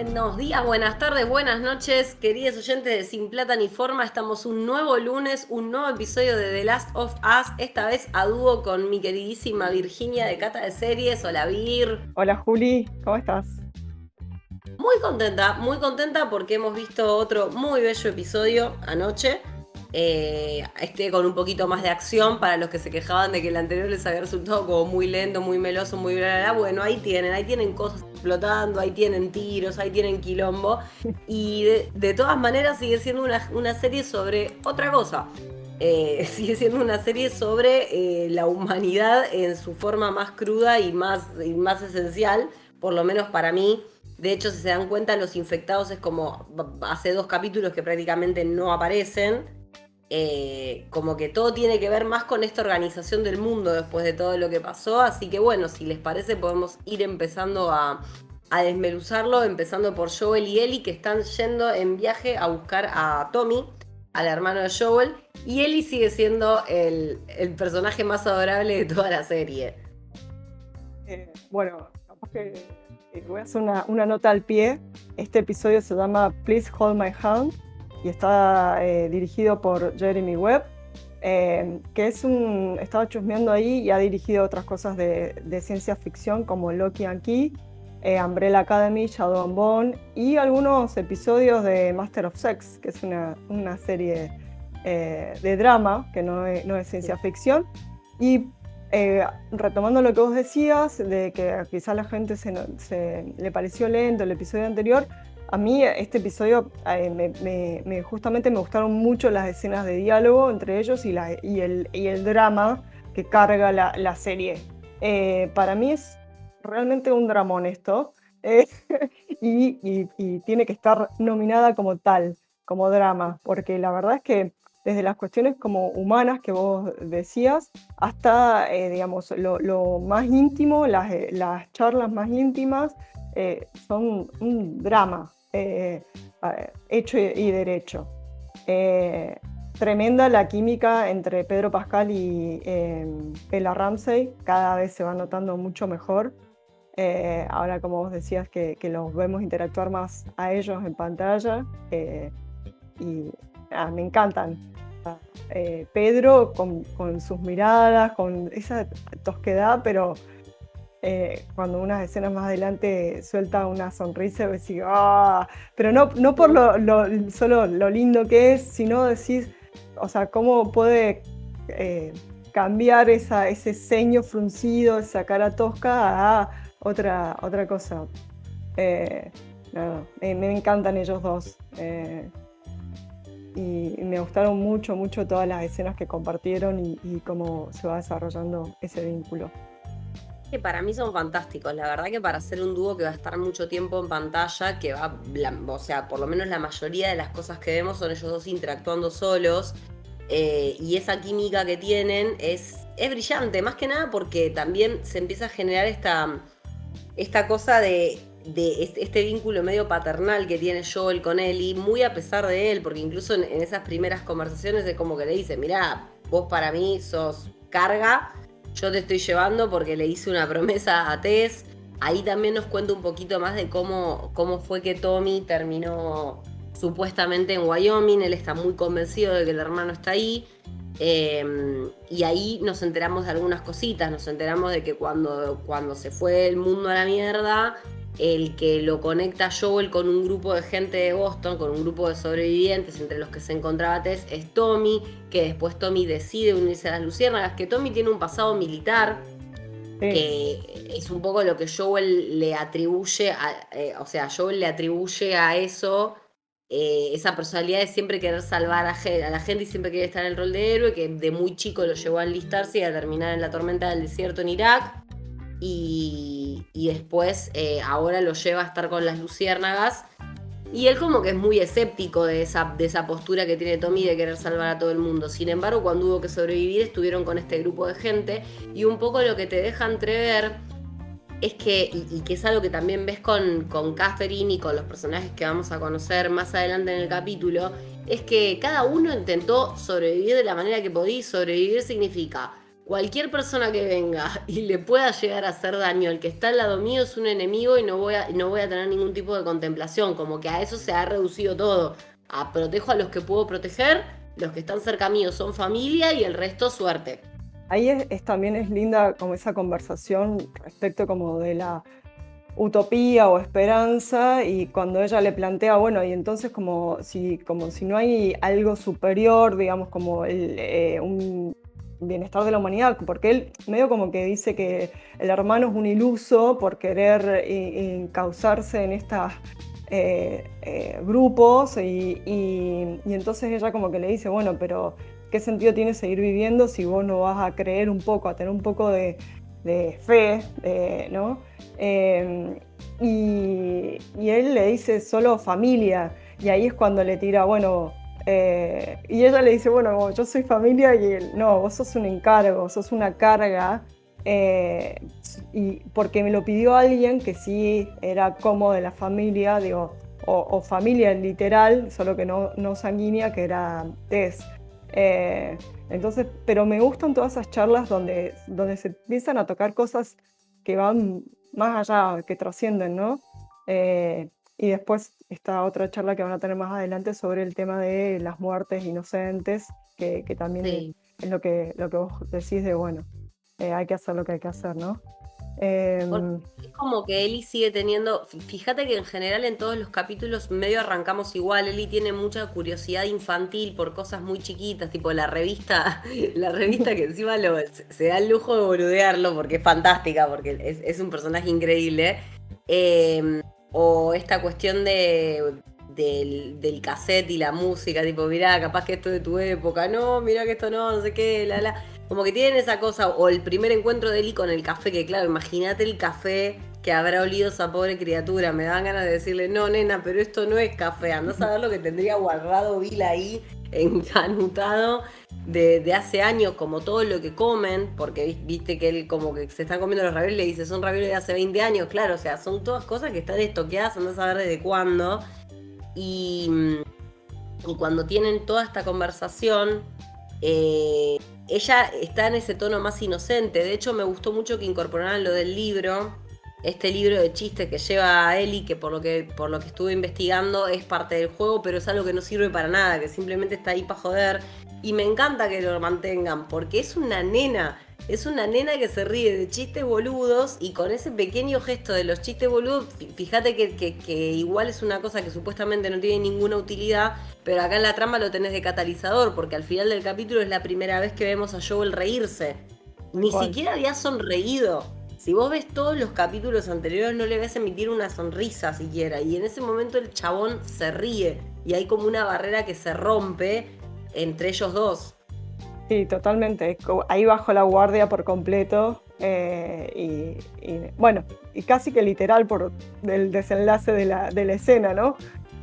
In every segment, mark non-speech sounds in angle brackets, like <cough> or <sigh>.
Buenos días, buenas tardes, buenas noches, queridos oyentes de Sin Plata ni Forma. Estamos un nuevo lunes, un nuevo episodio de The Last of Us, esta vez a dúo con mi queridísima Virginia de Cata de Series. Hola Vir. Hola Juli, ¿cómo estás? Muy contenta, muy contenta porque hemos visto otro muy bello episodio anoche. Eh, este con un poquito más de acción para los que se quejaban de que el anterior les había resultado como muy lento, muy meloso, muy bla, bla, Bueno, ahí tienen, ahí tienen cosas explotando, ahí tienen tiros, ahí tienen quilombo. Y de, todas maneras sigue siendo una, serie sobre otra cosa. Eh, <laughs> sigue siendo una serie sobre eh, la humanidad en su forma más cruda y más, y más esencial, por lo menos para mí. De hecho, si se dan cuenta, los infectados es como hace dos capítulos que prácticamente no aparecen. Eh, como que todo tiene que ver más con esta organización del mundo después de todo lo que pasó. Así que bueno, si les parece podemos ir empezando a, a empezando por Joel y Ellie que están yendo en viaje a buscar a Tommy, al hermano de Joel. Y Ellie sigue siendo el, personaje más adorable de toda la serie. Eh, bueno, eh, voy a hacer una, una nota al pie. Este episodio se llama Please Hold My Hand y está eh, dirigido por Jeremy Webb, eh, que es un, estaba chusmeando ahí y ha dirigido otras cosas de, ciencia ficción como Loki and Key, eh, Umbrella Academy, Shadow and Bone y algunos episodios de Master of Sex, que es una, una serie de drama que no es, no es ciencia ficción. Y retomando lo que vos decías, de que quizás la gente se, se, le pareció lento el episodio anterior, a mí este episodio eh, me, justamente me gustaron mucho las escenas de diálogo entre ellos y, la, y, el, y el, drama que carga la, la serie. Eh, para mí es realmente un dramón esto eh, <laughs> y, y, tiene que estar nominada como tal, como drama, porque la verdad es que desde las cuestiones como humanas que vos decías hasta, digamos, lo, lo, más íntimo, las, las charlas más íntimas, son un drama, eh, hecho y derecho. Eh, tremenda la química entre Pedro Pascal y eh, Bella Ramsey, cada vez se va notando mucho mejor. ahora, como vos decías, que, los vemos interactuar más a ellos en pantalla y me encantan. Pedro con, con, sus miradas, con esa tosquedad, pero eh, cuando unas escenas más adelante suelta una sonrisa y decís, ¡ah! Pero no, no por lo, solo lo lindo que es, sino decís, o sea, cómo puede eh, cambiar esa, ese ceño fruncido, esa cara tosca a otra, otra cosa. Eh, me, encantan ellos dos. y me gustaron mucho, mucho todas las escenas que compartieron y cómo se va desarrollando ese vínculo que para mí son fantásticos. La verdad que para ser un dúo que va a estar mucho tiempo en pantalla, que va, o sea, por lo menos la mayoría de las cosas que vemos son ellos dos interactuando solos. Eh, y esa química que tienen es, es brillante, más que nada porque también se empieza a generar esta, esta cosa de, de este, vínculo medio paternal que tiene Joel con Ellie, muy a pesar de él, porque incluso en, en esas primeras conversaciones es como que le dice, mirá, vos para mí sos carga, yo te estoy llevando porque le hice una promesa a Tess. Ahí también nos cuenta un poquito más de cómo, cómo fue que Tommy terminó supuestamente en Wyoming. Él está muy convencido de que el hermano está ahí. Em, y ahí nos enteramos de algunas cositas. Nos enteramos de que cuando, cuando se fue el mundo a la mierda, el que lo conecta a Joel con un grupo de gente de Boston, con un grupo de sobrevivientes entre los que se encontraba Tess, es Tommy, que después Tommy decide unirse a las Luciérnagas, que Tommy tiene un pasado militar, que es un poco lo que Joel le atribuye, a, eh, o sea, Joel le atribuye a eso eh, esa personalidad de siempre querer salvar a, a, la gente y siempre querer estar en el rol de héroe, que de muy chico lo llevó a enlistarse y a terminar en la tormenta del desierto en Irak y, después eh, ahora lo lleva a estar con las luciérnagas. Y él como que es muy escéptico de esa, de esa postura que tiene Tommy de querer salvar a todo el mundo. Sin embargo, cuando hubo que sobrevivir estuvieron con este grupo de gente y un poco lo que te deja entrever es que, y, que es algo que también ves con, con Catherine y con los personajes que vamos a conocer más adelante en el capítulo, es que cada uno intentó sobrevivir de la manera que podía. Sobrevivir significa cualquier persona que venga y le pueda llegar a hacer daño al que está al lado mío es un enemigo y no voy a, no voy a tener ningún tipo de contemplación. Como que a eso se ha reducido todo. A protejo a los que puedo proteger, los que están cerca mío son familia y el resto suerte. Ahí también es linda como esa conversación respecto como de la utopía o esperanza y cuando ella le plantea, bueno, y entonces como si, como si no hay algo superior, digamos, como el, eh, un bienestar de la humanidad, porque él medio como que dice que el hermano es un iluso por querer encauzarse en estos eh, eh, grupos y, entonces ella como que le dice, bueno, pero ¿qué sentido tiene seguir viviendo si vos no vas a creer un poco, a tener un poco de, fe, ¿no? Em, y, y él le dice solo familia, y ahí es cuando le tira, bueno, eh, y ella le dice, bueno, yo soy familia y él, no, vos sos un encargo, sos una carga, eh, y porque me lo pidió alguien que sí era como de la familia, digo, o, familia literal, solo que no, no sanguínea, que era Tess. Eh, entonces, pero me gustan todas esas charlas donde, donde se empiezan a tocar cosas que van más allá, que trascienden, ¿no? Y después esta otra charla que van a tener más adelante sobre el tema de las muertes inocentes, que, también es lo que, lo que vos decís de, bueno, eh, hay que hacer lo que hay que hacer, ¿no? Em, es como que Eli sigue teniendo, fíjate que en general en todos los capítulos medio arrancamos igual, Eli tiene mucha curiosidad infantil por cosas muy chiquitas, tipo la revista, <laughs> la revista que encima se da el lujo de boludearlo porque es fantástica, porque es, es un personaje increíble. Eh, o esta cuestión de, del, cassette y la música, tipo, mirá, capaz que esto de tu época, no, mirá que esto no, no sé qué, la, la. Como que tienen esa cosa, o el primer encuentro de Eli con el café, que claro, imagínate el café que habrá olido esa pobre criatura. Me dan ganas de decirle, no, nena, pero esto no es café. Andás a ver lo que tendría guardado Bill ahí, encanutado <laughs> de, hace años, como todo lo que comen, porque viste que él como que se están comiendo los ravioles, le dice, son ravioles de hace 20 años, claro, o sea, son todas cosas que están estoqueadas, andás a saber desde cuándo. Y, y cuando tienen toda esta conversación, eh, ella está en ese tono más inocente. De hecho, me gustó mucho que incorporaran lo del libro, este libro de chistes que lleva a Eli, que por lo que, por lo que estuve investigando es parte del juego, pero es algo que no sirve para nada, que simplemente está ahí para joder. Y me encanta que lo mantengan, porque es una nena. Es una nena que se ríe de chistes boludos y con ese pequeño gesto de los chistes boludos, fíjate que, igual es una cosa que supuestamente no tiene ninguna utilidad, pero acá en la trama lo tenés de catalizador, porque al final del capítulo es la primera vez que vemos a Joel reírse. Ni siquiera había sonreído. Si vos ves todos los capítulos anteriores, no le ves emitir una sonrisa siquiera. Y en ese momento el chabón se ríe. Y hay como una barrera que se rompe entre ellos dos. Sí, totalmente. Ahí bajo la guardia por completo. Eh, y, bueno, y casi que literal por el desenlace de la, escena, ¿no?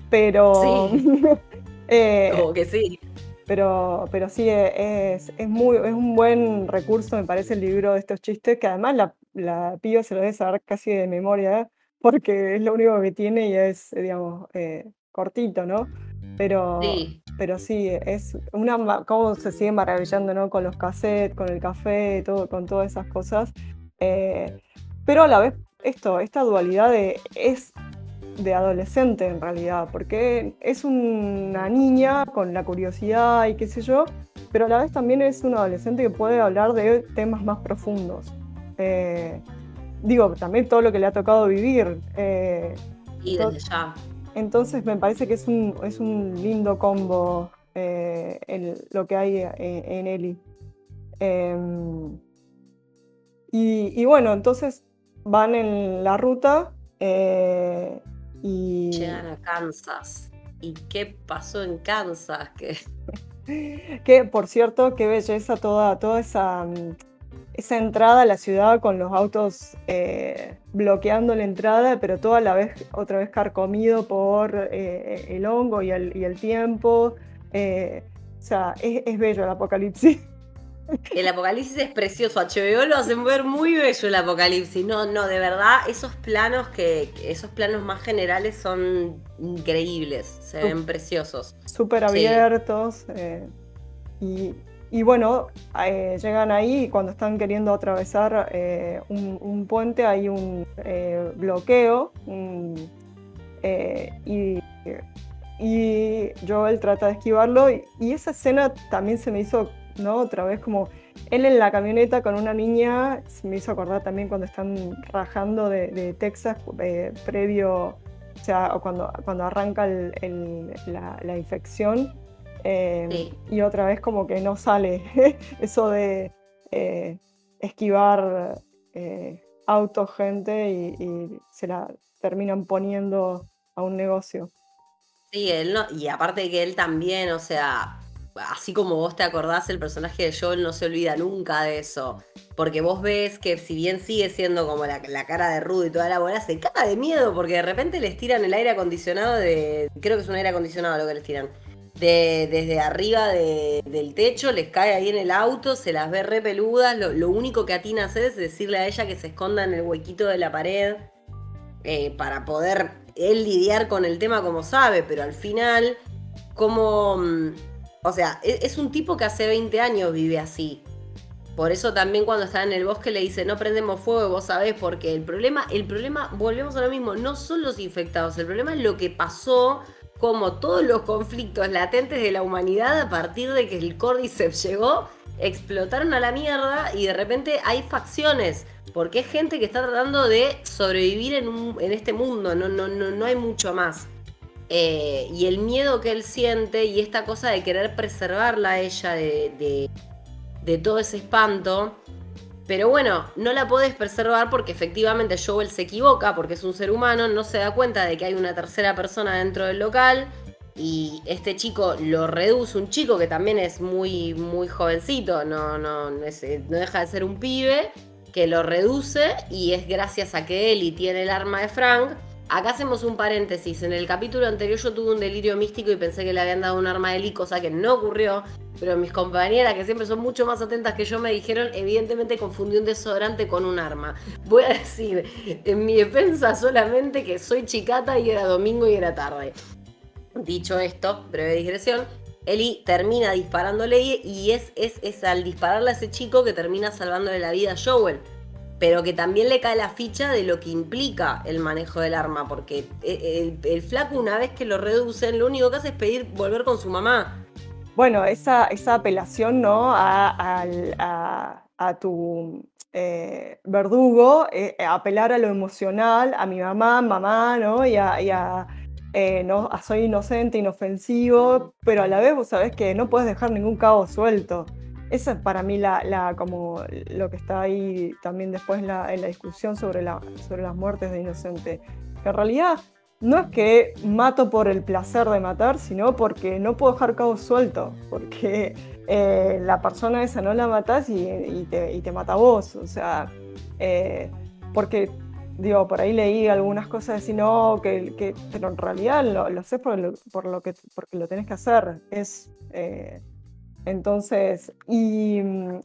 Pero. Sí. <laughs> Eh, como que sí. Pero, pero sí, es, muy, es un buen recurso, me parece, el libro de estos chistes, que además la, la piba se lo debe saber casi de memoria, porque es lo único que tiene y es, digamos, eh, cortito, ¿no? Pero sí. pero sí, es una cómo se sigue maravillando, ¿no? Con los cassettes, con el café, todo, con todas esas cosas. Eh, pero a la vez, esto, esta dualidad de, es de adolescente en realidad, porque es una niña con la curiosidad y qué sé yo, pero a la vez también es un adolescente que puede hablar de temas más profundos. Eh, digo, también todo lo que le ha tocado vivir. Eh, y desde ya. Entonces me parece que es un, es un lindo combo eh, lo que hay en, Eli. Em, y, bueno, entonces van en la ruta y... Llegan a Kansas. ¿Y qué pasó en Kansas? Que, <laughs> que por cierto, qué belleza toda, toda esa mm, esa entrada a la ciudad con los autos eh, bloqueando la entrada, pero todo a la vez, otra vez carcomido por eh, el hongo y el, tiempo. Eh, o sea, es, bello el apocalipsis. <laughs> El apocalipsis es precioso, HBO lo hacen ver muy bello el apocalipsis. No, no, de verdad, esos planos que, esos planos más generales son increíbles, se ven preciosos. Súper abiertos. y, y bueno, eh, llegan ahí y cuando están queriendo atravesar eh, un, puente hay un eh, bloqueo y, y, Joel trata de esquivarlo y, esa escena también se me hizo, ¿no? Otra vez como él en la camioneta con una niña, me hizo acordar también cuando están rajando de, Texas previo, o sea, cuando, cuando arranca la infección Em, y otra vez como que no sale <laughs> eso de eh, esquivar eh, autos, gente y, se la terminan poniendo a un negocio. Sí, él no, y aparte que él también, o sea, así como vos te acordás, el personaje de Joel no se olvida nunca de eso. Porque vos ves que si bien sigue siendo como la, cara de Rudo y toda la bola, se caga de miedo porque de repente les tiran el aire acondicionado de. Creo que es un aire acondicionado lo que les tiran desde arriba del techo, les cae ahí en el auto, se las ve re peludas. Lo, único que atina a hacer es decirle a ella que se esconda en el huequito de la pared eh, para poder él lidiar con el tema como sabe, pero al final, como. O sea, es, es un tipo que hace 20 años vive así. Por eso también cuando está en el bosque le dice, no prendemos fuego, vos sabés, porque el problema, el problema, volvemos a lo mismo, no son los infectados, el problema es lo que pasó como todos los conflictos latentes de la humanidad a partir de que el Cordyceps <laughs> llegó, explotaron a la mierda y de repente hay facciones, porque es gente que está tratando de sobrevivir en, este mundo, no, no, no, no hay mucho más. Eh, y el miedo que él siente y esta cosa de querer preservarla a ella de, de todo ese espanto, pero bueno, no la podés preservar porque efectivamente Joel se equivoca, porque es un ser humano, no se da cuenta de que hay una tercera persona dentro del local y este chico lo reduce, un chico que también es muy, muy jovencito, no, no, no, no deja de ser un pibe, que lo reduce y es gracias a que Eli tiene el arma de Frank. Acá hacemos un paréntesis. En el capítulo anterior yo tuve un delirio místico y pensé que le habían dado un arma de Eli, cosa que no ocurrió. Pero mis compañeras, que siempre son mucho más atentas que yo, me dijeron, evidentemente confundió un desodorante con un arma. Voy a decir, en mi defensa solamente que soy chicata y era domingo y era tarde. Dicho esto, breve digresión, Eli termina disparándole y es, es, es al dispararle a ese chico que termina salvándole la vida a Joel. Pero que también le cae la ficha de lo que implica el manejo del arma, porque el, flaco una vez que lo reducen, lo único que hace es pedir volver con su mamá bueno, esa, esa apelación ¿no? a, tu eh, verdugo, eh, apelar a lo emocional, a mi mamá, mamá, ¿no? Y a, eh, no, soy inocente, inofensivo, pero a la vez vos sabés que no puedes dejar ningún cabo suelto. Esa es para mí la, la, como lo que está ahí también después en la, discusión sobre, la, sobre las muertes de inocente. Que en realidad no es que mato por el placer de matar, sino porque no puedo dejar cabo suelto, porque eh, la persona esa no la matas y, te, mata a vos, o sea, eh, porque, digo, por ahí leí algunas cosas así, no, que, pero en realidad lo, sé por lo, que, porque lo tenés que hacer, es... Eh, entonces, y,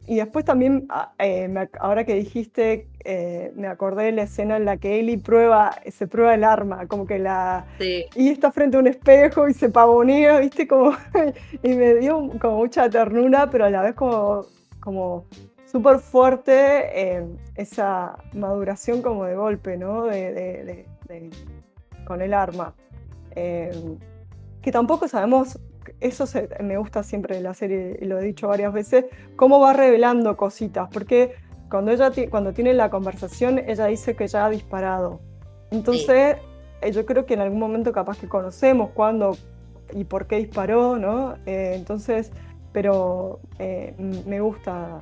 después también, ah, eh, ahora que dijiste, eh, me acordé de la escena en la que Ellie prueba, se prueba el arma, como que la... Y está frente a un espejo y se pavonea, ¿viste? Como, <laughs> y me dio como mucha ternura, pero a la vez como, como súper fuerte eh, esa maduración como de golpe, ¿no? De, con el arma. que tampoco sabemos eso me gusta siempre de la serie, y lo he dicho varias veces, cómo va revelando cositas, porque cuando ella cuando tiene la conversación, ella dice que ya ha disparado. Entonces, eh, yo creo que en algún momento capaz que conocemos cuándo y por qué disparó, ¿no? Eh, entonces, pero eh, me gusta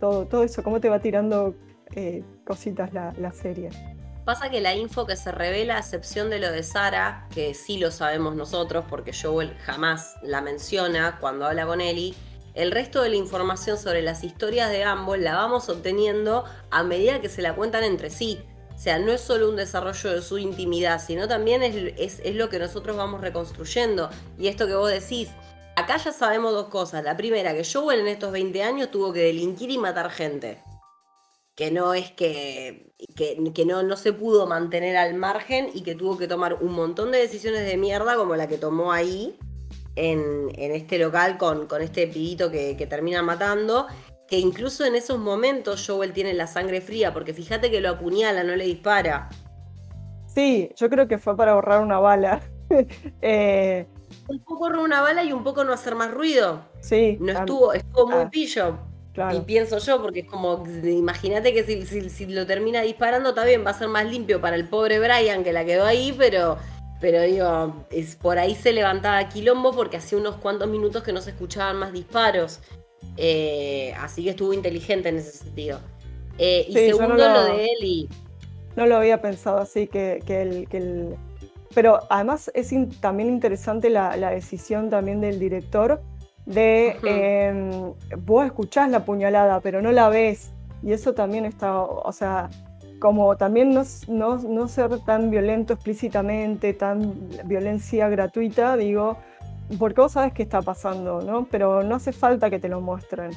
todo, todo eso, cómo te va tirando cositas la, la serie. Pasa que la info que se revela, a excepción de lo de Sara, que sí lo sabemos nosotros porque Joel jamás la menciona cuando habla con Ellie, el resto de la información sobre las historias de ambos la vamos obteniendo a medida que se la cuentan entre sí. O sea, no es solo un desarrollo de su intimidad, sino también es, es, lo que nosotros vamos reconstruyendo. Y esto que vos decís, acá ya sabemos dos cosas. La primera, que Joel en estos 20 años tuvo que delinquir y matar gente que no es que, que, no, no, se pudo mantener al margen y que tuvo que tomar un montón de decisiones de mierda como la que tomó ahí en, este local con, con este pibito que, que termina matando que incluso en esos momentos Joel tiene la sangre fría, porque fíjate que lo apuñala, no le dispara. Sí, yo creo que fue para ahorrar una bala. <laughs> Eh, un poco ahorrar una bala y un poco no hacer más ruido. Sí. No estuvo, estuvo muy ah, pillo. Y pienso yo, porque es como, imagínate que si, lo termina disparando, está bien, va a ser más limpio para el pobre Brian que la quedó ahí, pero, pero digo, es, por ahí se levantaba quilombo porque hacía unos cuantos minutos que no se escuchaban más disparos. Eh, así que estuvo inteligente en ese sentido. Eh, y segundo, lo, de Eli. No lo había pensado así, que, el, Pero además es también interesante la, decisión también del director de em, vos escuchás la puñalada, pero no la ves. Y eso también está, o sea, como también no, no, no ser tan violento explícitamente, tan violencia gratuita, digo, porque vos sabes qué está pasando, ¿no? Pero no hace falta que te lo muestren.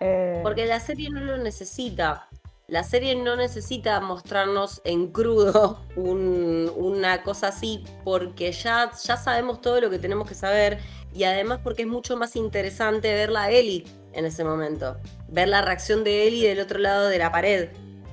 Eh, porque la serie no lo necesita. La serie no necesita mostrarnos en crudo <laughs> una cosa así, porque ya, ya sabemos todo lo que tenemos que saber y además porque es mucho más interesante verla a Ellie en ese momento. Ver la reacción de Ellie del otro lado de la pared.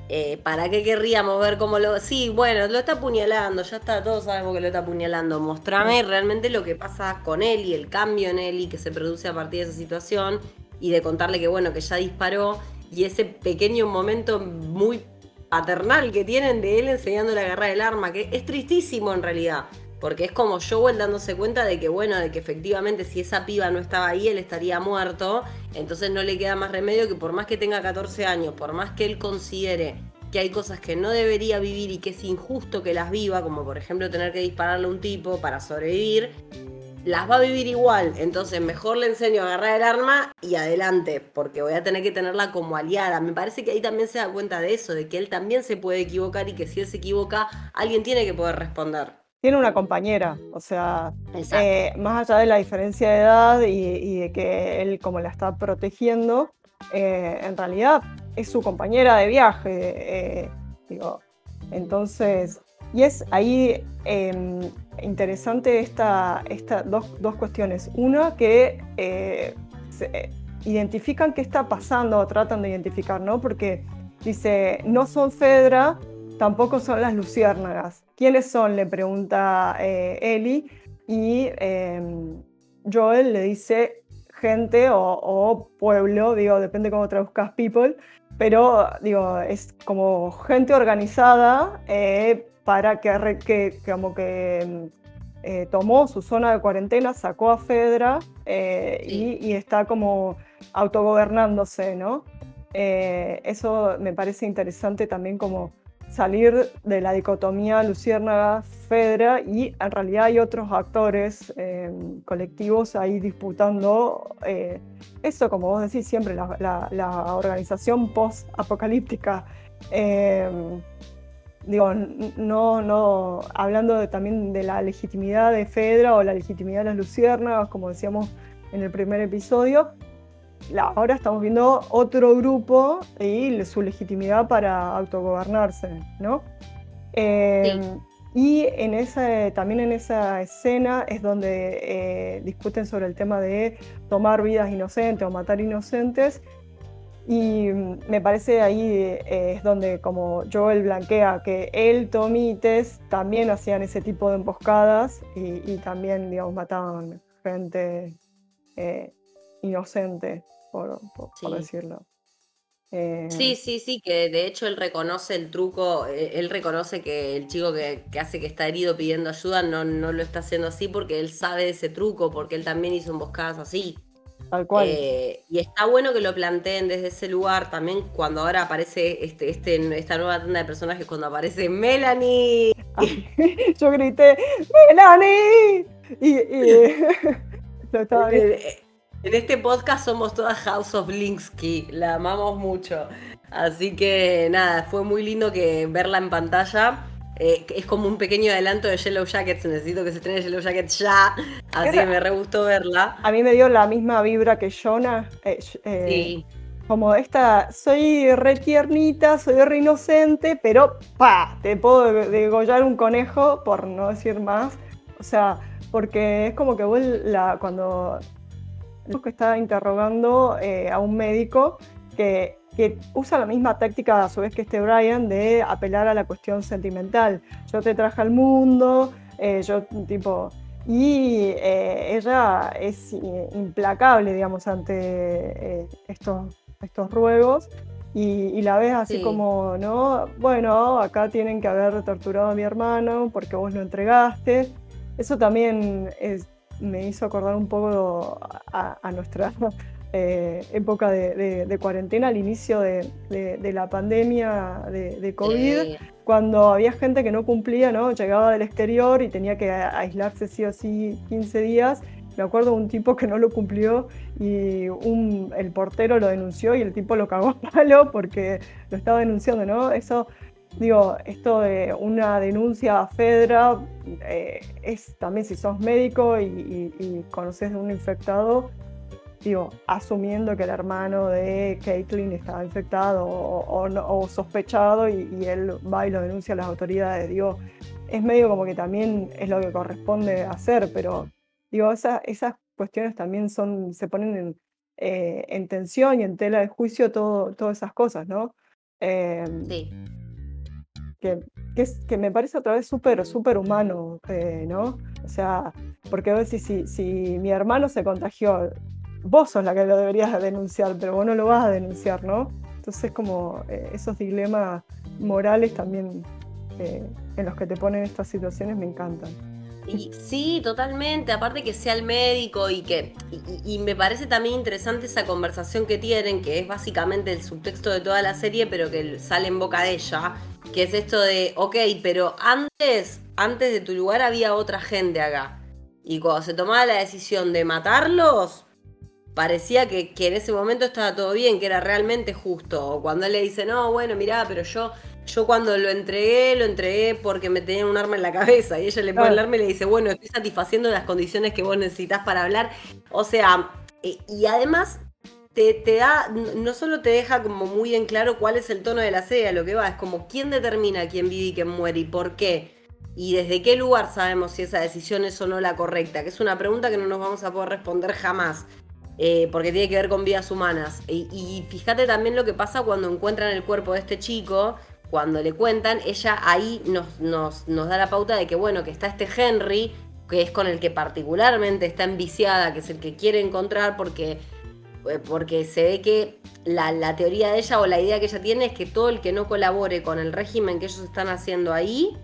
Eh, ¿Para qué querríamos ver cómo lo.? Sí, bueno, lo está apuñalando, ya está, todos sabemos que lo está apuñalando. Mostrame realmente lo que pasa con y el cambio en y que se produce a partir de esa situación y de contarle que, bueno, que ya disparó y ese pequeño momento muy paternal que tienen de él enseñándole a agarrar el arma, que es tristísimo en realidad. Porque es como Joel dándose cuenta de que, bueno, de que efectivamente si esa piba no estaba ahí, él estaría muerto. Entonces no le queda más remedio que por más que tenga 14 años, por más que él considere que hay cosas que no debería vivir y que es injusto que las viva, como por ejemplo tener que dispararle a un tipo para sobrevivir, las va a vivir igual. Entonces mejor le enseño a agarrar el arma y adelante, porque voy a tener que tenerla como aliada. Me parece que ahí también se da cuenta de eso, de que él también se puede equivocar y que si él se equivoca, alguien tiene que poder responder tiene una compañera, o sea, eh, más allá de la diferencia de edad y, de que él como la está protegiendo, eh, en realidad es su compañera de viaje, eh, digo, entonces, y es ahí em, interesante esta, esta dos, dos, cuestiones. Una, que identifican qué está pasando o tratan de identificar, ¿no? Porque dice, no son Fedra, tampoco son las luciérnagas. ¿Quiénes son? Le pregunta eh, Eli y em, Joel le dice gente o, pueblo, digo, depende cómo traduzcas people, pero digo, es como gente organizada eh, para que, que, como que em, eh, tomó su zona de cuarentena, sacó a Fedra y, y, está como autogobernándose, ¿no? eso me parece interesante también como salir de la dicotomía Luciérnaga Fedra y en realidad hay otros actores em, colectivos ahí disputando eh, eso, como vos decís siempre, la, organización post-apocalíptica. Em, digo, no, no, hablando también de la legitimidad de Fedra o la legitimidad de las Luciérnagas, como decíamos en el primer episodio, ahora estamos viendo otro grupo y su legitimidad para autogobernarse, ¿no? Em, y en esa, también en esa escena es donde eh, discuten sobre el tema de tomar vidas inocentes o matar inocentes. Y me parece ahí eh, es donde como Joel blanquea que él, Tommy y Tess también hacían ese tipo de emboscadas y, también, digamos, mataban gente eh, inocente por, decirlo. Eh, sí, sí, sí, que de hecho él reconoce el truco, eh, él reconoce que el chico que, hace que está herido pidiendo ayuda no, no lo está haciendo así porque él sabe ese truco, porque él también hizo emboscadas así. Tal cual. Eh, y está bueno que lo planteen desde ese lugar también cuando ahora aparece este, este, esta nueva tanda de personajes, cuando aparece Melanie. <laughs> yo grité, ¡Melanie! Y, <laughs> <laughs> lo estaba viendo. En este podcast somos todas House of Linksky, la amamos mucho. Así que nada, fue muy lindo que verla en pantalla. Eh, es como un pequeño adelanto de Yellow Jackets, necesito que se estrene Yellow Jackets ya, así que me re gustó verla. A mí me dio la misma vibra que Jonah. Eh, eh, sí. Como esta, soy re tiernita, soy re inocente, pero pa, te puedo degollar un conejo, por no decir más. O sea, porque es como que vos la, cuando que está interrogando eh, a un médico que, que, usa la misma táctica a su vez que este Brian de apelar a la cuestión sentimental. Yo te traje al mundo, eh, yo tipo... Y eh, ella es implacable, digamos, ante estos, estos ruegos. Y, la ves así como, ¿no? Bueno, acá tienen que haber torturado a mi hermano porque vos lo entregaste. Eso también me hizo acordar un poco a, nuestra <laughs> eh, época de, cuarentena, al inicio de, la pandemia de, COVID, cuando había gente que no cumplía, ¿no? Llegaba del exterior y tenía que aislarse sí o sí 15 días. Me acuerdo de un tipo que no lo cumplió y el portero lo denunció y el tipo lo cagó a palo porque lo estaba denunciando, ¿no? Eso Digo, esto de una denuncia a Fedra eh, es también si sos médico y, conoces de un infectado, digo, asumiendo que el hermano de Caitlyn estaba infectado o, sospechado y, él va y lo denuncia a las autoridades, digo, es medio como que también es lo que corresponde hacer, pero digo, esas cuestiones también son, se ponen en, eh, tensión y en tela de juicio todo, todas esas cosas, ¿no? Em, sí que, que me parece otra vez súper, súper humano, eh, ¿no? O sea, porque veces si, si mi hermano se contagió, vos sos la que lo deberías denunciar, pero vos no lo vas a denunciar, ¿no? Entonces como eh, esos dilemas morales también eh, en los que te ponen estas situaciones me encantan. Y, sí, totalmente. Aparte que sea el médico y que. Y, me parece también interesante esa conversación que tienen, que es básicamente el subtexto de toda la serie, pero que sale en boca de ella. Que es esto de, ok, pero antes, antes de tu lugar había otra gente acá. Y cuando se tomaba la decisión de matarlos, parecía que, que en ese momento estaba todo bien, que era realmente justo. O cuando él le dice, no, bueno, mirá, pero yo yo cuando lo entregué, lo entregué porque me tenían un arma en la cabeza. Y ella le pone el arma y le dice, bueno, estoy satisfaciendo las condiciones que vos necesitas para hablar. O sea, eh, y además te, te, da, no solo te deja como muy en claro cuál es el tono de la serie, a lo que va, es como quién determina quién vive y quién muere y por qué. Y desde qué lugar sabemos si esa decisión es o no la correcta, que es una pregunta que no nos vamos a poder responder jamás. Eh, porque tiene que ver con vidas humanas. Y, y, fíjate también lo que pasa cuando encuentran el cuerpo de este chico cuando le cuentan, ella ahí nos, nos, da la pauta de que, bueno, que está este Henry, que es con el que particularmente está enviciada, que es el que quiere encontrar porque, eh, porque se ve que la, teoría de ella o la idea que ella tiene es que todo el que no colabore con el régimen que ellos están haciendo ahí,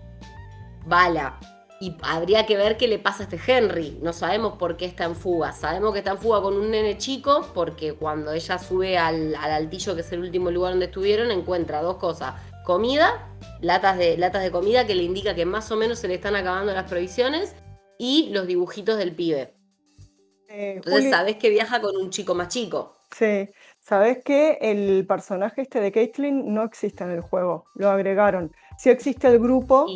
bala. Y habría que ver qué le pasa a este Henry. No sabemos por qué está en fuga. Sabemos que está en fuga con un nene chico porque cuando ella sube al, al altillo, que es el último lugar donde estuvieron, encuentra dos cosas comida, latas de, latas de comida que le indica que más o menos se le están acabando las provisiones y los dibujitos del pibe. Eh, Entonces sabes que viaja con un chico más chico. Sí, sabes que el personaje este de Caitlyn no existe en el juego, lo agregaron. Sí existe el grupo,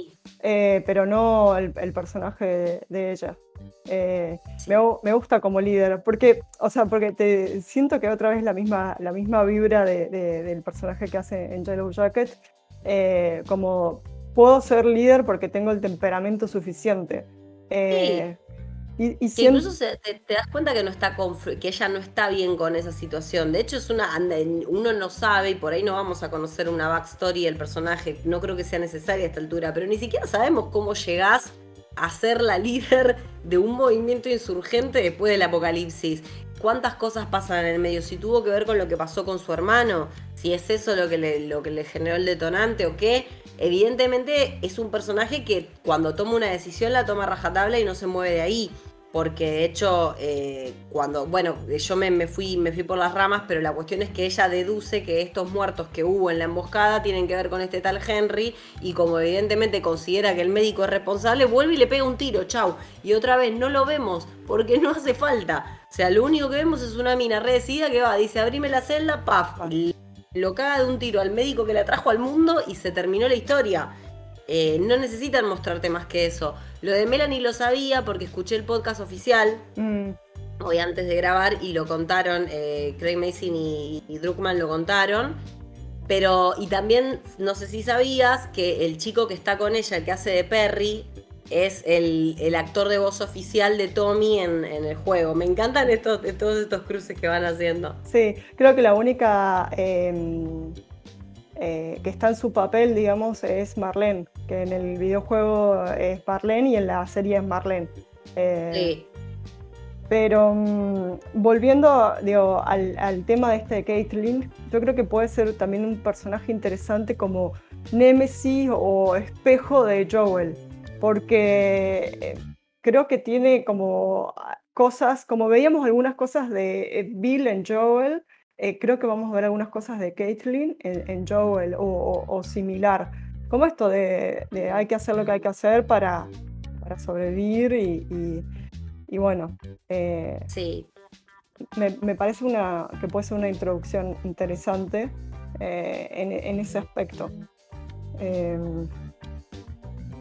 eh, pero no el, personaje de, ella. Eh, me, gusta como líder, porque, o sea, porque te siento que otra vez la misma, la misma vibra del personaje que hace en Yellow Jacket eh, como puedo ser líder porque tengo el temperamento suficiente. Eh, y, incluso te, das cuenta que no está que ella no está bien con esa situación. De hecho, es una uno no sabe y por ahí no vamos a conocer una backstory del personaje. No creo que sea necesaria a esta altura, pero ni siquiera sabemos cómo llegás a ser la <laughs> líder de un movimiento insurgente después del apocalipsis cuántas cosas pasan en el medio, si tuvo que ver con lo que pasó con su hermano, si es eso lo que le, lo que le generó el detonante o qué. Evidentemente es un personaje que cuando toma una decisión la toma rajatabla y no se mueve de ahí. Porque de hecho, eh, cuando, bueno, yo me, fui, me fui por las ramas, pero la cuestión es que ella deduce que estos muertos que hubo en la emboscada tienen que ver con este tal Henry, y como evidentemente considera que el médico es responsable, vuelve y le pega un tiro, chau. Y otra vez no lo vemos, porque no hace falta. O sea, lo único que vemos es una mina redecida que va, dice, abrime la celda, paf, lo caga de un tiro al médico que la trajo al mundo y se terminó la historia. Eh, no necesitan mostrarte más que eso. Lo de Melanie lo sabía porque escuché el podcast oficial mm. hoy antes de grabar y lo contaron, eh, Craig Mason y, y, Druckmann lo contaron. Pero, y también, no sé si sabías que el chico que está con ella, el que hace de Perry, es el, actor de voz oficial de Tommy en, el juego. Me encantan estos, todos estos cruces que van haciendo. Sí, creo que la única em, eh, que está en su papel, digamos, es Marlene, que en el videojuego es Marlene y en la serie es Marlene. Eh, sí. Pero mm, volviendo al, tema de este de Caitlyn, yo creo que puede ser también un personaje interesante como Nemesis o espejo de Joel, porque eh, creo que tiene como cosas, como veíamos algunas cosas de Bill en Joel, eh, creo que vamos a ver algunas cosas de Caitlyn en, Joel o, similar. Como esto de, hay que hacer lo que hay que hacer para, para sobrevivir y y bueno, eh, sí. me, parece una, que puede ser una introducción interesante eh, en, ese aspecto.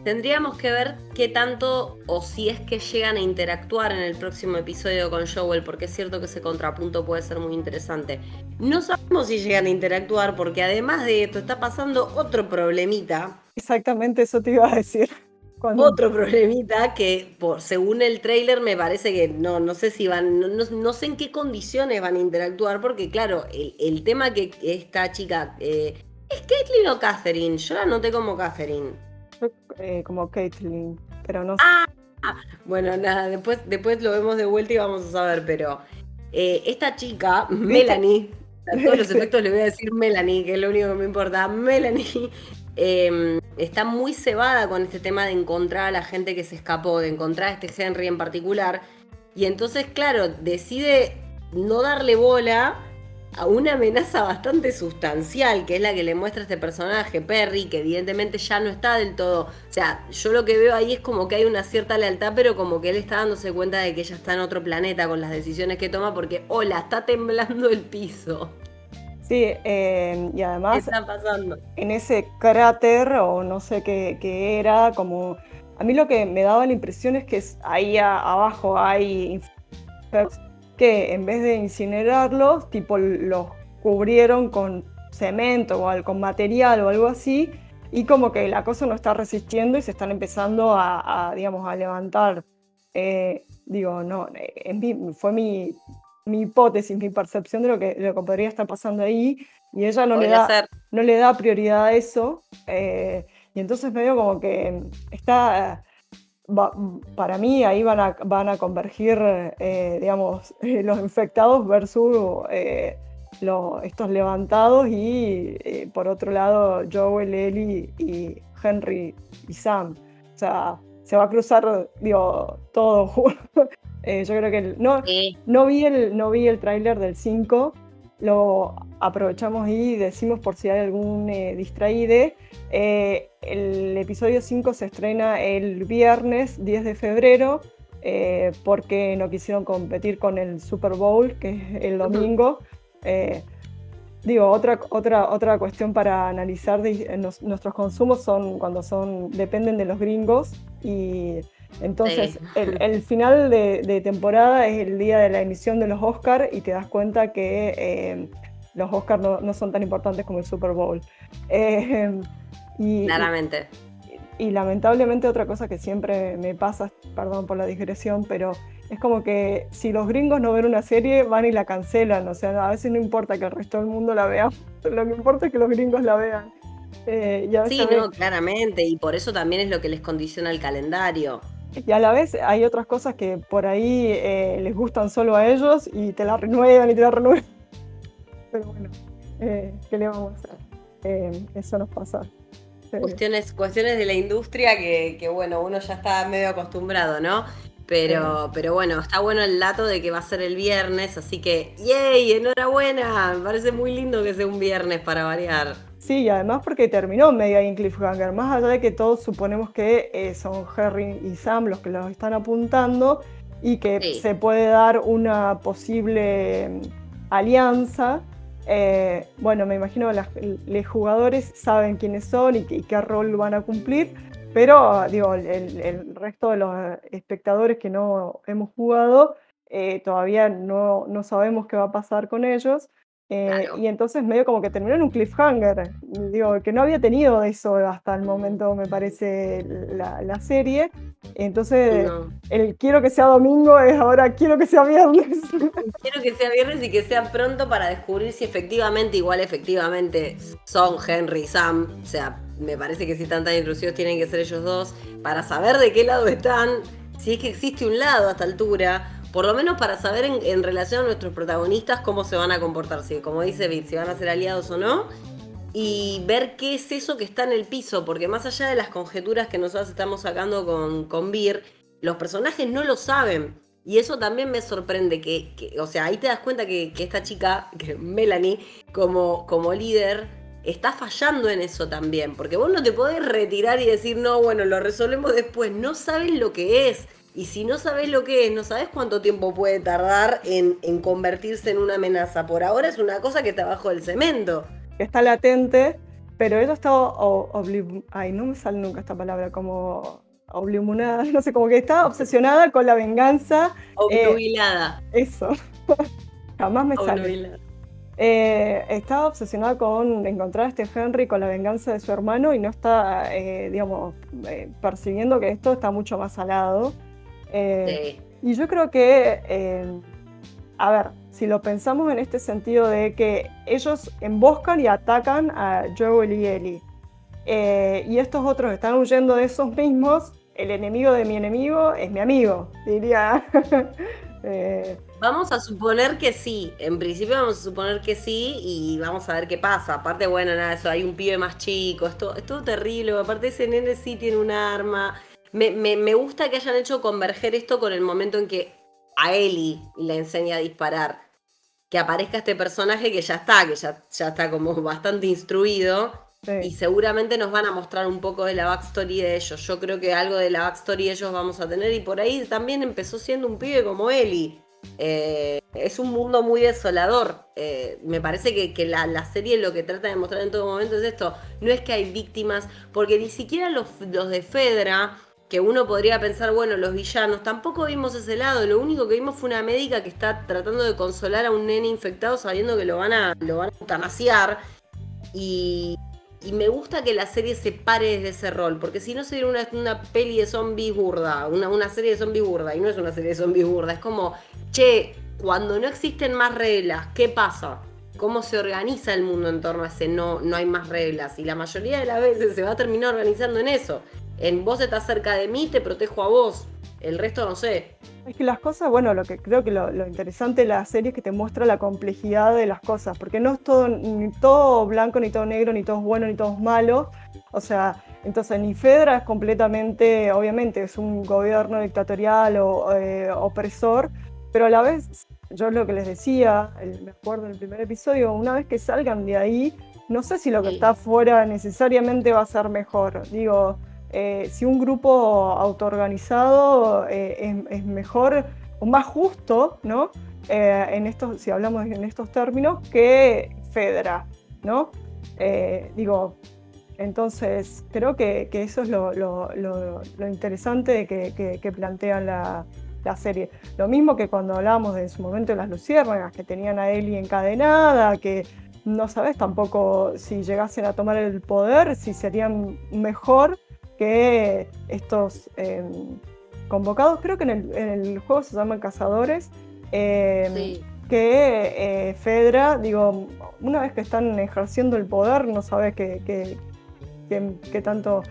Tendríamos que ver qué tanto o si es que llegan a interactuar en el próximo episodio con Joel, porque es cierto que ese contrapunto puede ser muy interesante. No sabemos si llegan a interactuar porque además de esto está pasando otro problemita. Exactamente eso te iba a decir. Otro problemita que, por, según el trailer, me parece que no, no sé si van, no, sé en qué condiciones van a interactuar, porque claro, el, tema que esta chica, eh, ¿es Caitlyn o Catherine? Yo la noté como Catherine. Eh, como Caitlyn, pero no sé. Ah, bueno, nada, después, después lo vemos de vuelta y vamos a saber, pero eh, esta chica, Melanie, <laughs> a todos los efectos le voy a decir Melanie, que es lo único que me importa, Melanie <laughs> Em, está muy cebada con este tema de encontrar a la gente que se escapó, de encontrar a este Henry en particular. Y entonces, claro, decide no darle bola a una amenaza bastante sustancial, que es la que le muestra este personaje, Perry, que evidentemente ya no está del todo. O sea, yo lo que veo ahí es como que hay una cierta lealtad, pero como que él está dándose cuenta de que ella está en otro planeta con las decisiones que toma, porque, hola, está temblando el piso. Sí, eh, y además. ¿Qué está pasando? En ese cráter, o no sé qué, era, como. A mí lo que me daba la impresión es que ahí abajo hay que en vez de incinerarlos, tipo los cubrieron con cemento o con material o algo así, y como que la cosa no está resistiendo y se están empezando a, digamos, a levantar. Eh, digo, no, fue mi, mi hipótesis, mi percepción de lo que, lo que podría estar pasando ahí, y ella no, le da, no le da prioridad a eso, eh, y entonces medio como que está, para mí ahí van a, van a convergir, eh, digamos, <laughs> los infectados versus eh, estos levantados, y por otro lado Joel, Ellie y Henry y Sam. O sea, se va a cruzar, digo, todo <laughs> Eh, yo creo que no, no vi el, no vi el tráiler del 5, lo aprovechamos y decimos por si hay algún eh, distraído. Eh, el episodio 5 se estrena el viernes 10 de febrero porque no quisieron competir con el Super Bowl, que es el domingo. digo, otra, otra, otra cuestión para analizar nuestros consumos son cuando son, dependen de los gringos y entonces, el, final de, temporada es el día de la emisión de los Oscars y te das cuenta que eh, los Oscars no, son tan importantes como el Super Bowl. <laughs> Eh, Claramente. Y, lamentablemente otra cosa que siempre me pasa, perdón por la digresión, pero es como que si los gringos no ven una serie, van y la cancelan. O sea, a veces no importa que el resto del mundo la vea, <laughs> lo que importa es que los gringos la vean. Eh, sí, no, claramente, y por eso también es lo que les condiciona el calendario. Y a la vez hay otras cosas que por ahí eh, les gustan solo a ellos y te la renuevan y te la renuevan. <laughs> Pero bueno, eh, ¿qué le vamos a hacer? Eh, eso nos pasa. Cuestiones, cuestiones de la industria que, que, bueno, uno ya está medio acostumbrado, ¿no? Pero, pero bueno, está bueno el dato de que va a ser el viernes, así que ¡yay! ¡Enhorabuena! Me parece muy lindo que sea un viernes para variar. Sí, y además porque terminó medio ahí en cliffhanger, más allá de que todos suponemos que eh, son Harry y Sam los que los están apuntando y que se puede dar una posible mm, alianza. Eh, bueno, me imagino que los jugadores saben quiénes son y, qué rol van a cumplir, pero digo, el, resto de los espectadores que no hemos jugado eh, todavía no, no sabemos qué va a pasar con ellos. Eh, y entonces medio como que terminó en un cliffhanger. Digo, que no había tenido eso hasta el momento, me parece, la, serie. Entonces, el quiero que sea domingo es ahora quiero que sea viernes. <laughs> Quiero que sea viernes y que sea pronto para descubrir si efectivamente, igual efectivamente, son Henry y Sam. O sea, me parece que si están tan intrusivos tienen que ser ellos dos. Para saber de qué lado están, si es que existe un lado a esta altura por lo menos para saber en, relación a nuestros protagonistas cómo se van a comportar, si, como dice Vic, si van a ser aliados o no, y ver qué es eso que está en el piso, porque más allá de las conjeturas que nosotros estamos sacando con, con Beer, los personajes no lo saben. Y eso también me sorprende, que, o sea, ahí te das cuenta que, esta chica, <laughs> que Melanie, como, como líder, está fallando en eso también, porque vos no te podés retirar y decir, no, bueno, lo resolvemos después, no sabes lo que es. Y si no sabes lo que es, no sabes cuánto tiempo puede tardar en, convertirse en una amenaza. Por ahora es una cosa que está bajo el cemento. Está latente, pero ella está obli Ay, no me sale nunca esta palabra, como oblimunada, <laughs> no sé, como que está obsesionada con la venganza. Obnubilada. Eh, eso. <laughs> Jamás me sale. Eh, está obsesionada con encontrar a este Henry con la venganza de su hermano y no está, eh, digamos, eh, percibiendo que esto está mucho más salado. Eh, y yo creo que, eh, a ver, si lo pensamos en este sentido de que ellos emboscan y atacan a Joel y Ellie, eh, y estos otros están huyendo de esos mismos, el enemigo de mi enemigo es mi amigo, diría. <laughs> Vamos a suponer que sí, en principio vamos a suponer que sí y vamos a ver qué pasa. Aparte, bueno, nada, eso, hay un pibe más chico, esto es todo terrible, aparte ese nene sí tiene un arma, me, gusta que hayan hecho converger esto con el momento en que a Ellie le enseña a disparar. Que aparezca este personaje que ya está, que ya, ya está como bastante instruido. Y seguramente nos van a mostrar un poco de la backstory de ellos. Yo creo que algo de la backstory de ellos vamos a tener. Y por ahí también empezó siendo un pibe como Ellie. Eh, es un mundo muy desolador. Eh, me parece que, la, la, serie lo que trata de mostrar en todo momento es esto. No es que hay víctimas, porque ni siquiera los, los de Fedra que uno podría pensar, bueno, los villanos, tampoco vimos ese lado, lo único que vimos fue una médica que está tratando de consolar a un nene infectado sabiendo que lo van a, lo van a. Y, me gusta que la serie se pare desde ese rol, porque si no sería una, una peli de zombies burda, una, una serie de zombies burda, y no es una serie de zombies burda, es como, che, cuando no existen más reglas, ¿qué pasa? cómo se organiza el mundo en torno a ese no, no hay más reglas. Y la mayoría de las veces se va a terminar organizando en eso en vos estás cerca de mí, te protejo a vos. El resto no sé. Es que las cosas, bueno, lo que creo que lo, interesante de la serie es que te muestra la complejidad de las cosas, porque no es todo, ni todo blanco, ni todo negro, ni todo bueno, ni todo malo. O sea, entonces ni Fedra es completamente, obviamente, es un gobierno dictatorial o eh, opresor, pero a la vez, yo lo que les decía, me acuerdo en el primer episodio, una vez que salgan de ahí, no sé si lo que está afuera necesariamente va a ser mejor. Digo, eh, si un grupo autoorganizado eh, es, mejor o más justo, ¿no? Eh, en estos, si hablamos en estos términos, que Fedra, ¿no? digo, entonces creo que, eso es lo, interesante que, que, plantea la, serie. Lo mismo que cuando hablábamos de en su momento de las luciérnagas, que tenían a Ellie encadenada, que no sabes tampoco si llegasen a tomar el poder, si serían mejor que estos em, convocados, creo que en el, juego se llaman cazadores, em, que eh, Fedra, digo, una vez que están ejerciendo el poder, no sabes qué, tanto...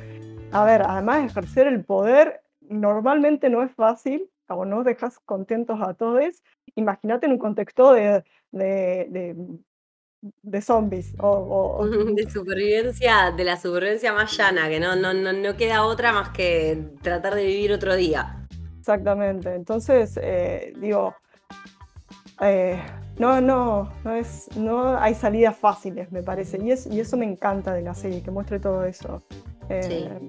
A ver, además ejercer el poder normalmente no es fácil, como no dejas contentos a todos. Imagínate en un contexto de de zombies o, <laughs> de supervivencia de la supervivencia más llana que no, no, no, queda otra más que tratar de vivir otro día. Exactamente. Entonces eh, digo eh, no no no es no hay salidas fáciles me parece. Y, es, y eso me encanta de la serie que muestre todo eso. Eh,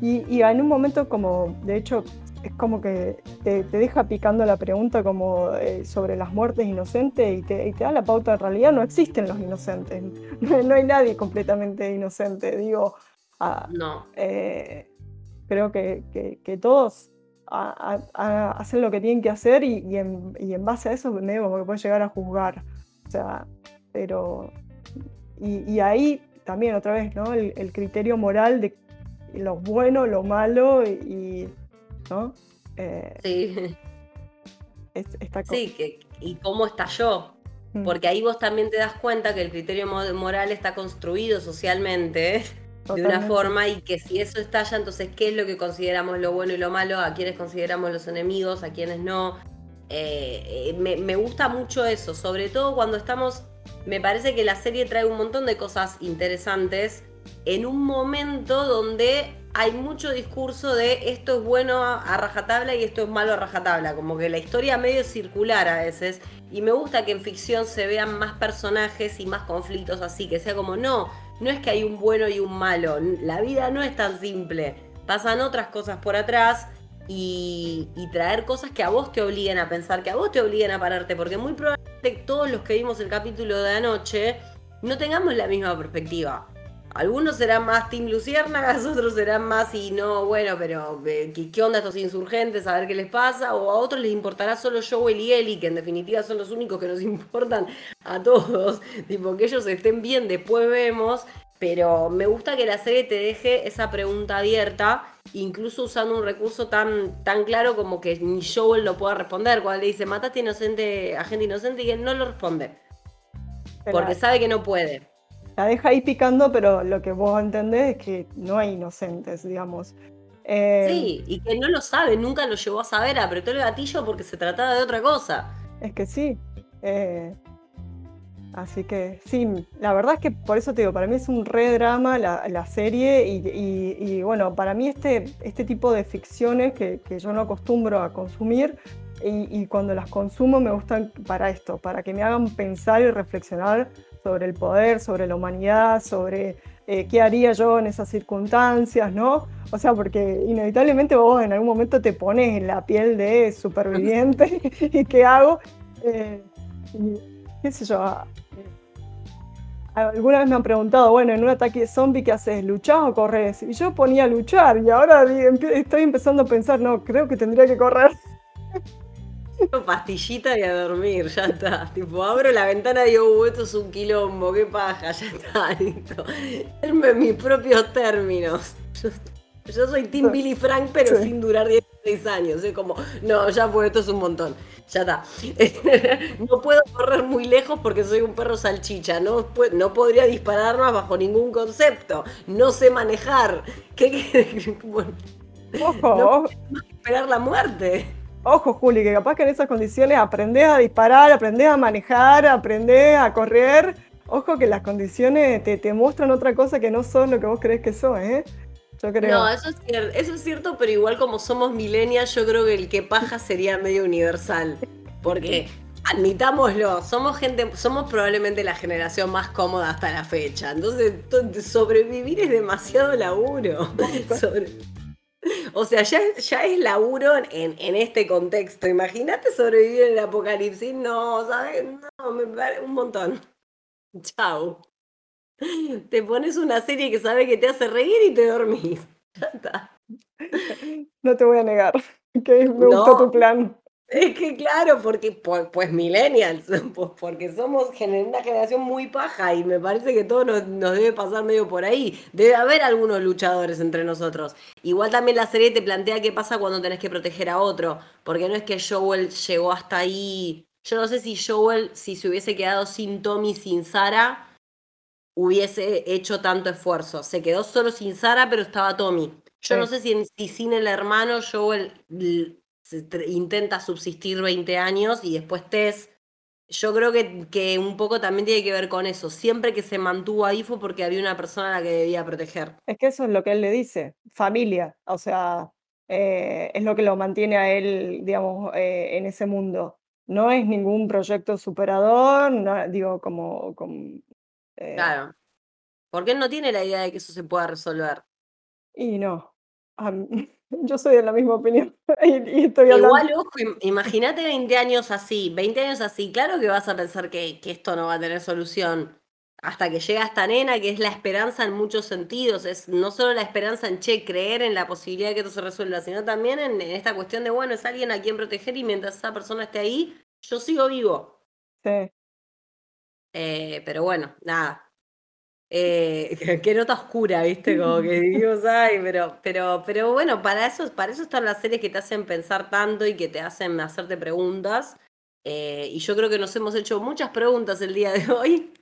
y, y en un momento como de hecho es como que te, deja picando la pregunta como eh, sobre las muertes inocentes y te, da la pauta, en realidad no existen los inocentes, <laughs> no, hay nadie completamente inocente, digo, ah, no. Eh, creo que, todos hacen lo que tienen que hacer y, en, base a eso medio como que pueden llegar a juzgar, o sea, pero... Y, ahí también otra vez, ¿no? El, criterio moral de lo bueno, lo malo y... ¿no? Eh, sí. sí, que, y cómo estalló. Mm. Porque ahí vos también te das cuenta que el criterio moral está construido socialmente <laughs> de una forma y que si eso estalla, entonces, ¿qué es lo que consideramos lo bueno y lo malo? ¿A quiénes consideramos los enemigos? ¿A quiénes no? Eh, eh, me, me, gusta mucho eso, sobre todo cuando estamos, me parece que la serie trae un montón de cosas interesantes en un momento donde hay mucho discurso de esto es bueno a rajatabla y esto es malo a rajatabla, como que la historia medio circular a veces, y me gusta que en ficción se vean más personajes y más conflictos así, que sea como no, no es que hay un bueno y un malo, la vida no es tan simple, pasan otras cosas por atrás y, traer cosas que a vos te obliguen a pensar, que a vos te obliguen a pararte, porque muy probablemente todos los que vimos el capítulo de anoche no tengamos la misma perspectiva. Algunos serán más Team Luciérnagas, <laughs> otros serán más y no, bueno, pero eh, ¿qué, onda estos insurgentes? A ver qué les pasa. O a otros les importará solo Joel y Ellie, que en definitiva son los únicos que nos <laughs> importan a todos. Tipo, que ellos estén bien, después vemos. Pero me gusta que la serie te deje esa pregunta abierta, incluso usando un recurso tan, tan claro como que ni Joel lo pueda responder. Cuando le dice, mataste inocente, a gente inocente, y él no lo responde. Porque sabe que no puede la deja ahí picando, pero lo que vos entendés es que no hay inocentes, digamos. Eh, sí, y que no lo sabe, nunca lo llevó a saber, apretó el gatillo porque se trataba de otra cosa. Es que sí. Eh, así que sí, la verdad es que por eso te digo, para mí es un re drama la, serie y, bueno, para mí este, este tipo de ficciones que, yo no acostumbro a consumir y, y, cuando las consumo me gustan para esto, para que me hagan pensar y reflexionar sobre el poder, sobre la humanidad, sobre eh, qué haría yo en esas circunstancias, ¿no? O sea, porque inevitablemente vos en algún momento te pones en la piel de superviviente <laughs> y qué hago. Eh, qué sé yo. Ah, eh, alguna vez me han preguntado, bueno, en un ataque de zombie, ¿qué haces? ¿Luchás o corres? Y yo ponía luchar y ahora estoy empezando a pensar, no, creo que tendría que correr. Pastillita y a dormir, ya está. Tipo, abro la ventana y digo, uh, esto es un quilombo, qué paja, ya está, <laughs> listo. en mis propios términos. Yo, soy Tim Billy Frank, pero sin durar 16 años. Es como, no, ya fue, esto es un montón. Ya está. <laughs> no puedo correr muy lejos porque soy un perro salchicha. No, no podría disparar más bajo ningún concepto. No sé manejar. ¿Qué <laughs> bueno, Ojo. No esperar la muerte. Ojo, Juli, que capaz que en esas condiciones aprendés a disparar, aprendés a manejar, aprendés a correr. Ojo que las condiciones te, te muestran otra cosa que no son lo que vos crees que son, ¿eh? Yo creo. No, eso es, cierto, eso es cierto, pero igual como somos millennials, yo creo que el que paja sería medio universal. Porque admitámoslo, somos gente, somos probablemente la generación más cómoda hasta la fecha. Entonces, sobrevivir es demasiado laburo. <laughs> <laughs> O sea, ya, ya es laburo en, en este contexto. Imagínate sobrevivir en el apocalipsis. No, ¿sabes? No, me parece un montón. <laughs> Chao. Te pones una serie que sabe que te hace reír y te dormís. <laughs> Ya está. No te voy a negar que me gustó tu plan. Es que claro, porque pues, millennials, <laughs> porque somos una generación muy paja y me parece que todo nos, debe pasar medio por ahí. Debe haber algunos luchadores entre nosotros. Igual también la serie te plantea qué pasa cuando tenés que proteger a otro, porque no es que Joel llegó hasta ahí. Yo no sé si Joel, si se hubiese quedado sin Tommy, sin Sara, hubiese hecho tanto esfuerzo. Se quedó solo sin Sara, pero estaba Tommy. Yo no sé si, si sin el hermano Joel intenta subsistir 20 años y después Tess. Yo creo que, que, un poco también tiene que ver con eso. Siempre que se mantuvo ahí fue porque había una persona a la que debía proteger. Es que eso es lo que él le dice, familia. O sea, eh, es lo que lo mantiene a él, digamos, eh, en ese mundo. No es ningún proyecto superador, no, digo, como... como eh, claro. Porque él no tiene la idea de que eso se pueda resolver. Y no. <laughs> <laughs> Yo soy de la misma opinión. <laughs> y, estoy Igual, ojo, imagínate 20 años así, 20 años así, claro que vas a pensar que, que, esto no va a tener solución. Hasta que llega esta nena, que es la esperanza en muchos sentidos. Es no solo la esperanza en, che, creer en la posibilidad de que esto se resuelva, sino también en, esta cuestión de, bueno, es alguien a quien proteger y mientras esa persona esté ahí, yo sigo vivo. Sí. Eh, pero bueno, nada. Eh, <laughs> qué nota oscura, ¿viste? Como que dijimos, ay, pero, pero, pero bueno, para eso, para eso están las series que te hacen pensar tanto y que te hacen hacerte preguntas. Eh, y yo creo que nos hemos hecho muchas preguntas el día de hoy.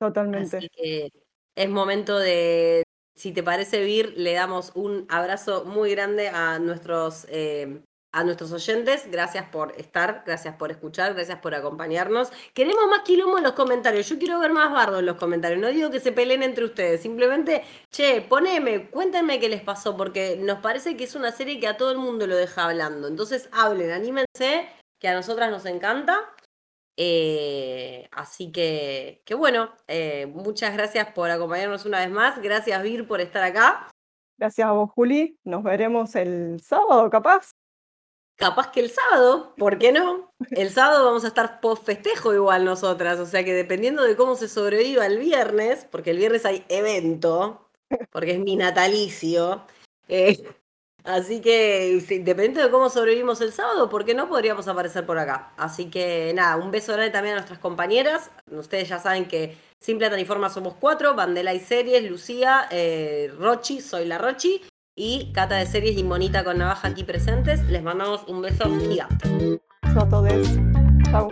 Totalmente. Así que es momento de, si te parece, Vir, le damos un abrazo muy grande a nuestros, eh, a nuestros oyentes. Gracias por estar, gracias por escuchar, gracias por acompañarnos. Queremos más quilombo en los comentarios. Yo quiero ver más bardo en los comentarios. No digo que se peleen entre ustedes. Simplemente, che, poneme, cuéntenme qué les pasó, porque nos parece que es una serie que a todo el mundo lo deja hablando. Entonces, hablen, anímense, que a nosotras nos encanta. Eh, así que, que bueno, eh, muchas gracias por acompañarnos una vez más. Gracias, Vir, por estar acá. Gracias a vos, Juli. Nos veremos el sábado, capaz. Capaz que el sábado, ¿por qué no? El sábado vamos a estar post festejo igual nosotras, o sea que dependiendo de cómo se sobreviva el viernes, porque el viernes hay evento, porque es mi natalicio, eh, Así que, dependiendo de cómo sobrevivimos el sábado, ¿por qué no podríamos aparecer por acá? Así que, nada, un beso grande también a nuestras compañeras. Ustedes ya saben que Simple Plata Informa somos cuatro: Bandela y Series, Lucía, eh, Rochi, soy la Rochi, y Cata de Series y Monita con Navaja aquí presentes. Les mandamos un beso gigante. Beso a todos. Chao.